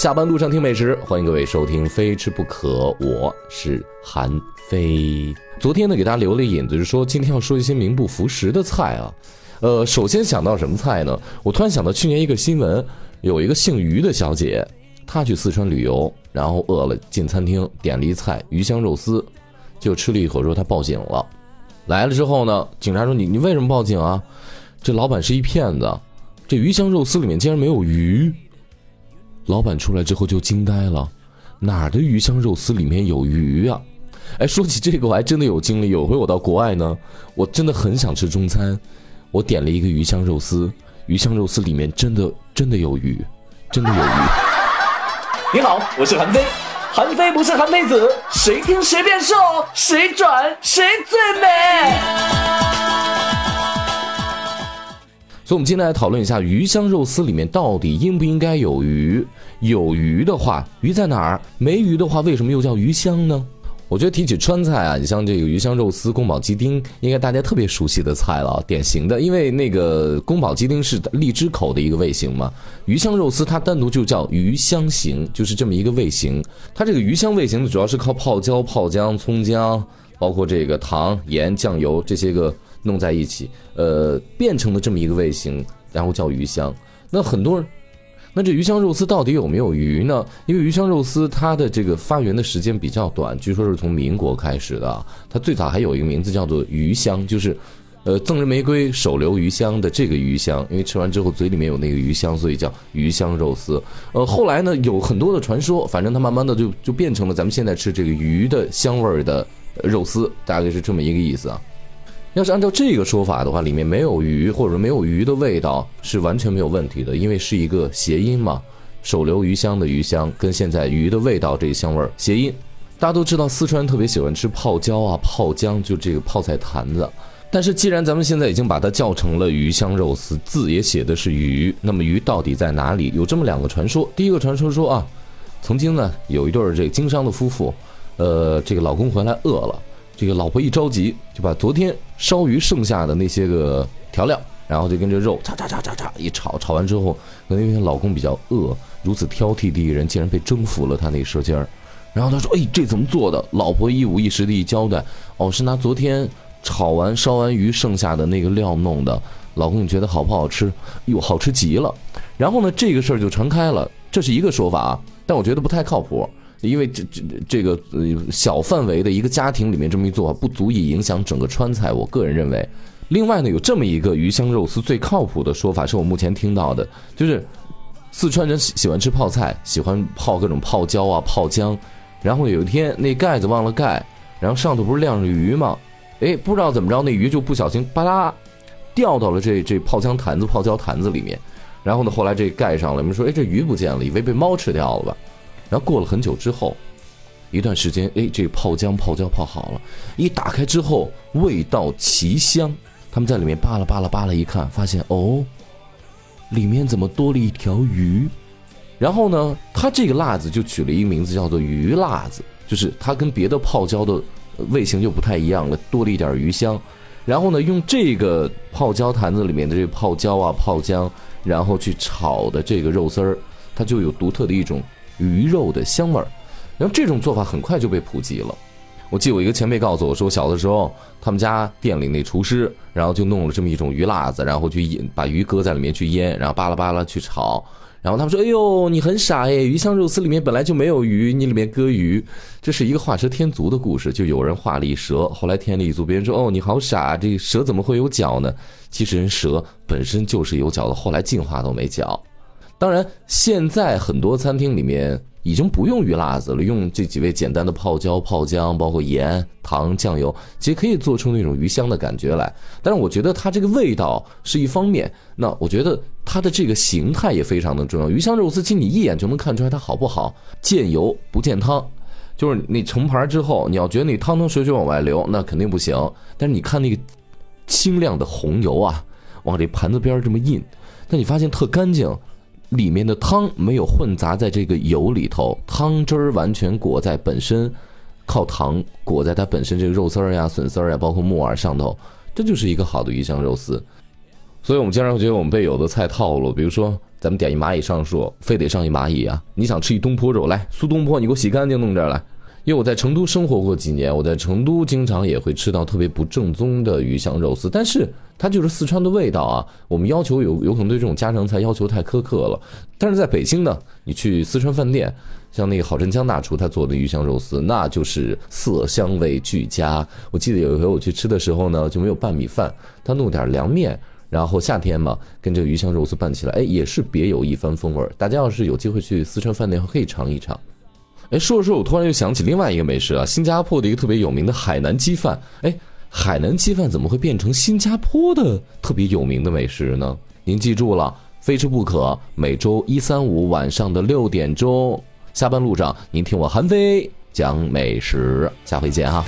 下班路上听美食，欢迎各位收听《非吃不可》，我是韩非。昨天呢，给大家留了引子，就是说今天要说一些名不符实的菜啊。呃，首先想到什么菜呢？我突然想到去年一个新闻，有一个姓于的小姐，她去四川旅游，然后饿了进餐厅点了一菜鱼香肉丝，就吃了一口之后她报警了。来了之后呢，警察说你你为什么报警啊？这老板是一骗子，这鱼香肉丝里面竟然没有鱼。老板出来之后就惊呆了，哪儿的鱼香肉丝里面有鱼啊？哎，说起这个我还真的有经历。有回我到国外呢，我真的很想吃中餐，我点了一个鱼香肉丝，鱼香肉丝里面真的真的有鱼，真的有鱼。你好，我是韩非，韩非不是韩非子，谁听谁变瘦，谁转谁最美。所以，我们今天来讨论一下鱼香肉丝里面到底应不应该有鱼？有鱼的话，鱼在哪儿？没鱼的话，为什么又叫鱼香呢？我觉得提起川菜啊，你像这个鱼香肉丝、宫保鸡丁，应该大家特别熟悉的菜了，典型的。因为那个宫保鸡丁是荔枝口的一个味型嘛，鱼香肉丝它单独就叫鱼香型，就是这么一个味型。它这个鱼香味型，主要是靠泡椒、泡姜、葱姜，包括这个糖、盐、酱油这些个。弄在一起，呃，变成了这么一个味型，然后叫鱼香。那很多人，那这鱼香肉丝到底有没有鱼呢？因为鱼香肉丝它的这个发源的时间比较短，据说是从民国开始的。它最早还有一个名字叫做鱼香，就是，呃，赠人玫瑰，手留余香的这个鱼香。因为吃完之后嘴里面有那个鱼香，所以叫鱼香肉丝。呃，后来呢有很多的传说，反正它慢慢的就就变成了咱们现在吃这个鱼的香味的肉丝，大概是这么一个意思啊。要是按照这个说法的话，里面没有鱼或者没有鱼的味道是完全没有问题的，因为是一个谐音嘛。手留余香的余香跟现在鱼的味道这个香味儿谐音。大家都知道四川特别喜欢吃泡椒啊、泡姜，就这个泡菜坛子。但是既然咱们现在已经把它叫成了鱼香肉丝，字也写的是鱼，那么鱼到底在哪里？有这么两个传说。第一个传说说啊，曾经呢有一对这个经商的夫妇，呃，这个老公回来饿了。这个老婆一着急，就把昨天烧鱼剩下的那些个调料，然后就跟这肉叉叉叉叉叉一炒，炒完之后，可能因为老公比较饿，如此挑剔的一人竟然被征服了他那舌尖儿。然后他说：“哎，这怎么做的？”老婆一五一十的一交代：“哦，是拿昨天炒完烧完鱼剩下的那个料弄的。”老公，你觉得好不好吃？哟，好吃极了。然后呢，这个事儿就传开了，这是一个说法啊，但我觉得不太靠谱。因为这这这个呃小范围的一个家庭里面这么一做，不足以影响整个川菜。我个人认为，另外呢，有这么一个鱼香肉丝最靠谱的说法，是我目前听到的，就是四川人喜喜欢吃泡菜，喜欢泡各种泡椒啊、泡姜，然后有一天那盖子忘了盖，然后上头不是晾着鱼吗？哎，不知道怎么着，那鱼就不小心吧啦掉到了这这泡姜坛子、泡椒坛子里面，然后呢，后来这盖上了，我们说，哎，这鱼不见了，以为被猫吃掉了吧？然后过了很久之后，一段时间，哎，这泡姜、泡椒泡好了，一打开之后，味道奇香。他们在里面扒拉扒拉扒拉，一看，发现哦，里面怎么多了一条鱼？然后呢，他这个辣子就取了一个名字，叫做鱼辣子，就是它跟别的泡椒的味型就不太一样了，多了一点鱼香。然后呢，用这个泡椒坛子里面的这个泡椒啊、泡姜，然后去炒的这个肉丝儿，它就有独特的一种。鱼肉的香味儿，然后这种做法很快就被普及了。我记得我一个前辈告诉我说，小的时候他们家店里那厨师，然后就弄了这么一种鱼辣子，然后去腌，把鱼搁在里面去腌，然后巴拉巴拉去炒。然后他们说：“哎呦，你很傻哎，鱼香肉丝里面本来就没有鱼，你里面搁鱼，这是一个画蛇添足的故事。”就有人画了一蛇，后来添了一足，别人说：“哦，你好傻，这蛇怎么会有脚呢？”其实人蛇本身就是有脚的，后来进化都没脚。当然，现在很多餐厅里面已经不用鱼辣子了，用这几味简单的泡椒、泡姜，包括盐、糖、酱油，其实可以做出那种鱼香的感觉来。但是我觉得它这个味道是一方面，那我觉得它的这个形态也非常的重要。鱼香肉丝，其实你一眼就能看出来它好不好，见油不见汤，就是你盛盘之后，你要觉得你汤汤水水往外流，那肯定不行。但是你看那个清亮的红油啊，往这盘子边这么印，那你发现特干净。里面的汤没有混杂在这个油里头，汤汁儿完全裹在本身，靠糖裹在它本身这个肉丝儿呀、笋丝儿呀，包括木耳上头，这就是一个好的鱼香肉丝。所以我们经常会觉得我们被有的菜套路，比如说咱们点一蚂蚁上树，非得上一蚂蚁啊！你想吃一东坡肉，来苏东坡，你给我洗干净弄这儿来。因为我在成都生活过几年，我在成都经常也会吃到特别不正宗的鱼香肉丝，但是它就是四川的味道啊。我们要求有有可能对这种家常菜要求太苛刻了，但是在北京呢，你去四川饭店，像那个郝振江大厨他做的鱼香肉丝，那就是色香味俱佳。我记得有一回我去吃的时候呢，就没有拌米饭，他弄点凉面，然后夏天嘛，跟这个鱼香肉丝拌起来，哎，也是别有一番风味儿。大家要是有机会去四川饭店，可以尝一尝。哎，说着说着，我突然又想起另外一个美食啊，新加坡的一个特别有名的海南鸡饭。哎，海南鸡饭怎么会变成新加坡的特别有名的美食呢？您记住了，非吃不可。每周一、三、五晚上的六点钟，下班路上您听我韩飞讲美食，下回见哈。